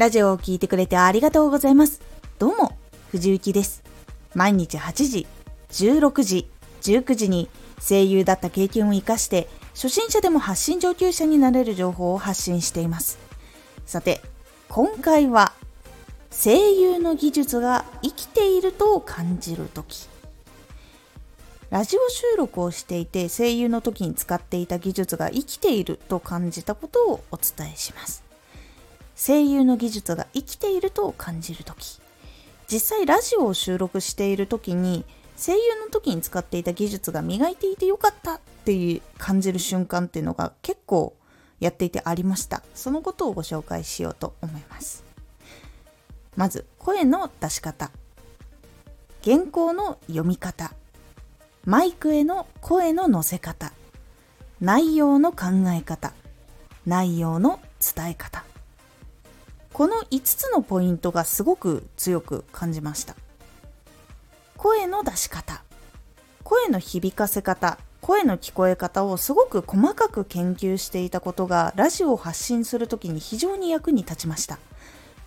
ラジオを聴いてくれてありがとうございます。どうも、藤幸です。毎日8時、16時、19時に声優だった経験を活かして、初心者でも発信上級者になれる情報を発信しています。さて、今回は、声優の技術が生きていると感じるとき。ラジオ収録をしていて声優の時に使っていた技術が生きていると感じたことをお伝えします。声優の技術が生きていると感じる時。実際ラジオを収録している時に声優の時に使っていた技術が磨いていてよかったっていう感じる瞬間っていうのが結構やっていてありました。そのことをご紹介しようと思います。まず声の出し方。原稿の読み方。マイクへの声の乗せ方。内容の考え方。内容の伝え方。この5つのポイントがすごく強く感じました。声の出し方声の響かせ方声の聞こえ方をすごく細かく研究していたことがラジオを発信する時に非常に役に立ちました。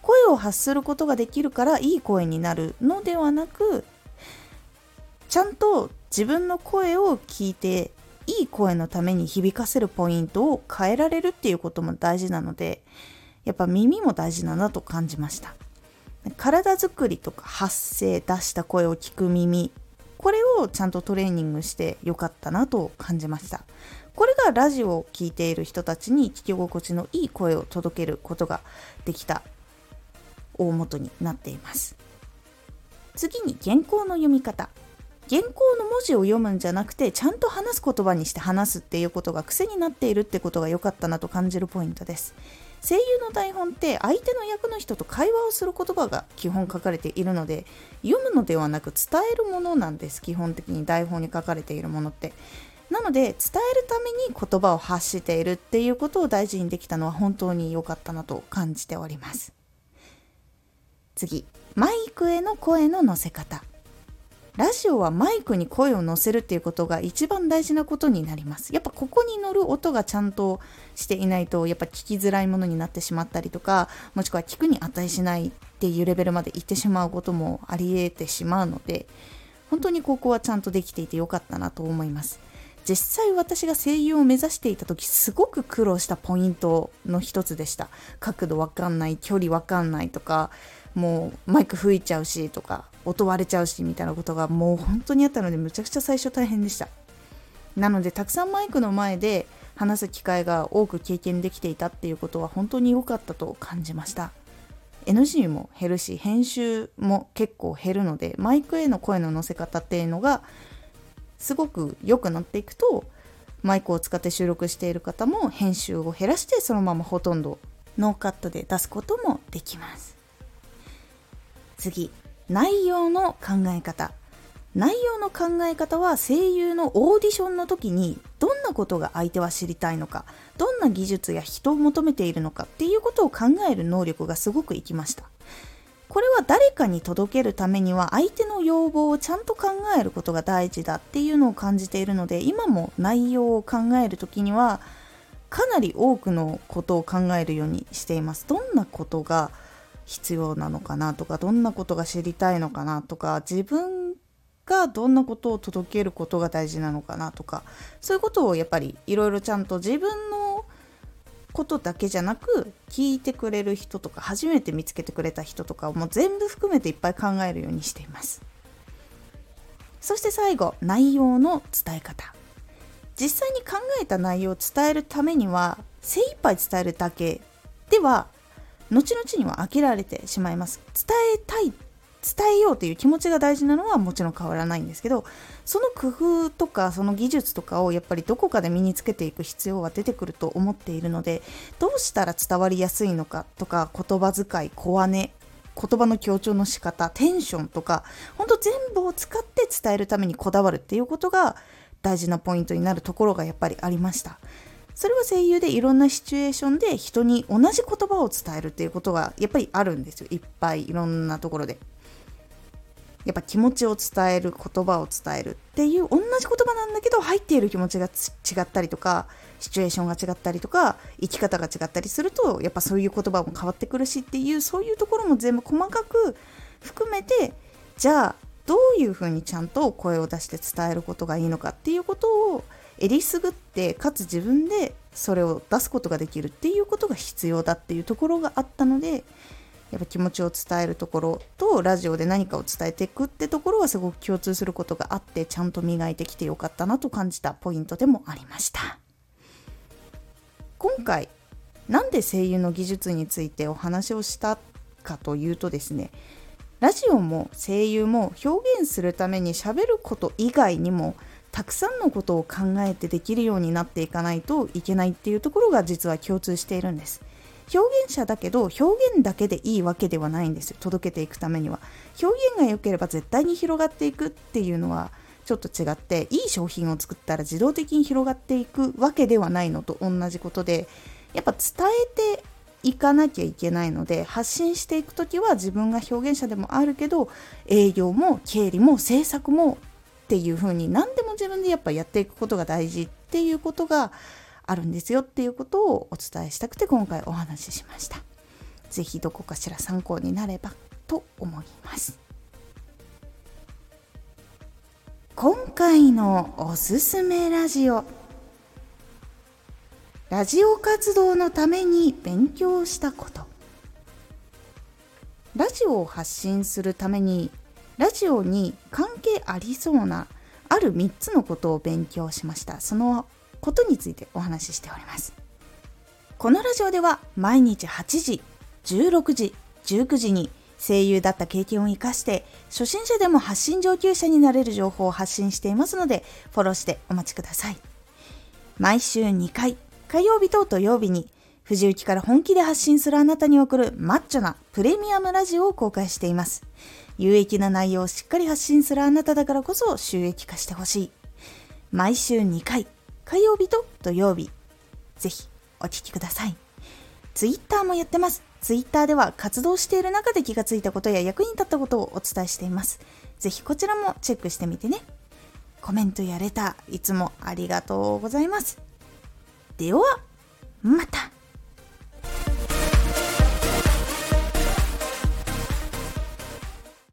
声を発することができるからいい声になるのではなくちゃんと自分の声を聞いていい声のために響かせるポイントを変えられるっていうことも大事なのでやっぱ耳も大事だなと感じました。体づくりとか発声出した声を聞く耳。これをちゃんとトレーニングしてよかったなと感じました。これがラジオを聴いている人たちに聞き心地のいい声を届けることができた。大元になっています。次に原稿の読み方。原稿の文字を読むんじゃなくてちゃんと話す言葉にして話すっていうことが癖になっているってことが良かったなと感じるポイントです。声優の台本って相手の役の人と会話をする言葉が基本書かれているので読むのではなく伝えるものなんです。基本的に台本に書かれているものって。なので伝えるために言葉を発しているっていうことを大事にできたのは本当に良かったなと感じております。次。マイクへの声の乗せ方。ラジオはマイクに声を乗せるっていうことが一番大事なことになります。やっぱここに乗る音がちゃんとしていないとやっぱ聞きづらいものになってしまったりとかもしくは聞くに値しないっていうレベルまで行ってしまうこともあり得てしまうので本当にここはちゃんとできていてよかったなと思います。実際私が声優を目指していた時すごく苦労したポイントの一つでした角度わかんない距離わかんないとかもうマイク吹いちゃうしとか音割れちゃうしみたいなことがもう本当にあったのでむちゃくちゃ最初大変でした。なのでたくさんマイクの前で話す機会が多く経験できていたっていうことは本当に良かったと感じました。NG も減るし編集も結構減るのでマイクへの声の乗せ方っていうのがすごく良くなっていくとマイクを使って収録している方も編集を減らしてそのままほとんどノーカットで出すこともできます。次。内容の考え方。内容の考え方は声優のオーディションの時にどんなことが相手は知りたいのかどんな技術や人を求めているのかっていうことを考える能力がすごくいきました。これは誰かに届けるためには相手の要望をちゃんと考えることが大事だっていうのを感じているので今も内容を考える時にはかなり多くのことを考えるようにしています。どんなことが必要なのかなとかどんなことが知りたいのかなとか自分がどんなことを届けることが大事なのかなとかそういうことをやっぱりいろいろちゃんと自分のことだけじゃなく聞いてくれる人とか初めて見つけてくれた人とかをもう全部含めていっぱい考えるようにしています。そして最後内容の伝え方。実際に考えた内容を伝えるためには精一杯伝えるだけでは後々には飽きられてしまいます伝えたい伝えようという気持ちが大事なのはもちろん変わらないんですけどその工夫とかその技術とかをやっぱりどこかで身につけていく必要は出てくると思っているのでどうしたら伝わりやすいのかとか言葉遣い小姉言葉の強調の仕方テンションとか本当全部を使って伝えるためにこだわるっていうことが大事なポイントになるところがやっぱりありました。それは声優でいろんなシチュエーションで人に同じ言葉を伝えるっていうことがやっぱりあるんですよ。いっぱいいろんなところで。やっぱ気持ちを伝える言葉を伝えるっていう同じ言葉なんだけど入っている気持ちが違ったりとかシチュエーションが違ったりとか生き方が違ったりするとやっぱそういう言葉も変わってくるしっていうそういうところも全部細かく含めてじゃあどういうふうにちゃんと声を出して伝えることがいいのかっていうことをえりすぐってかつ自分でそれを出すことができるっていうことが必要だっていうところがあったのでやっぱ気持ちを伝えるところとラジオで何かを伝えていくってところはすごく共通することがあってちゃんと磨いてきてよかったなと感じたポイントでもありました。今回なんで声優の技術についてお話をしたかというとですねラジオも声優も表現するために喋ること以外にもたくさんのことを考えてできるようになっていかないといけないっていうところが実は共通しているんです。表現者だけど表現だけでいいわけではないんですよ届けていくためには。表現が良ければ絶対に広がっていくっていうのはちょっと違っていい商品を作ったら自動的に広がっていくわけではないのと同じことでやっぱ伝えていかなきゃいけないので発信していく時は自分が表現者でもあるけど営業も経理も制作もっていう風に何でも自分でやっぱやっていくことが大事っていうことがあるんですよっていうことをお伝えしたくて今回お話ししました。是非どこかしら参考になればと思います。今回のおすすめラジオラジオ活動のために勉強したことラジオを発信するためにラジオに関係ありそうなある3つのことを勉強しました。そのことについてお話ししております。このラジオでは毎日8時16時19時に声優だった経験を生かして初心者でも発信上級者になれる情報を発信していますのでフォローしてお待ちください。毎週2回火曜日と土曜日に藤雪から本気で発信するあなたに送るマッチョなプレミアムラジオを公開しています。有益な内容をしっかり発信するあなただからこそ収益化してほしい毎週2回火曜日と土曜日ぜひお聴きくださいツイッターもやってますツイッターでは活動している中で気がついたことや役に立ったことをお伝えしています。ぜひこちらもチェックしてみてね。コメントやレター、いつもありがとうございます。では、また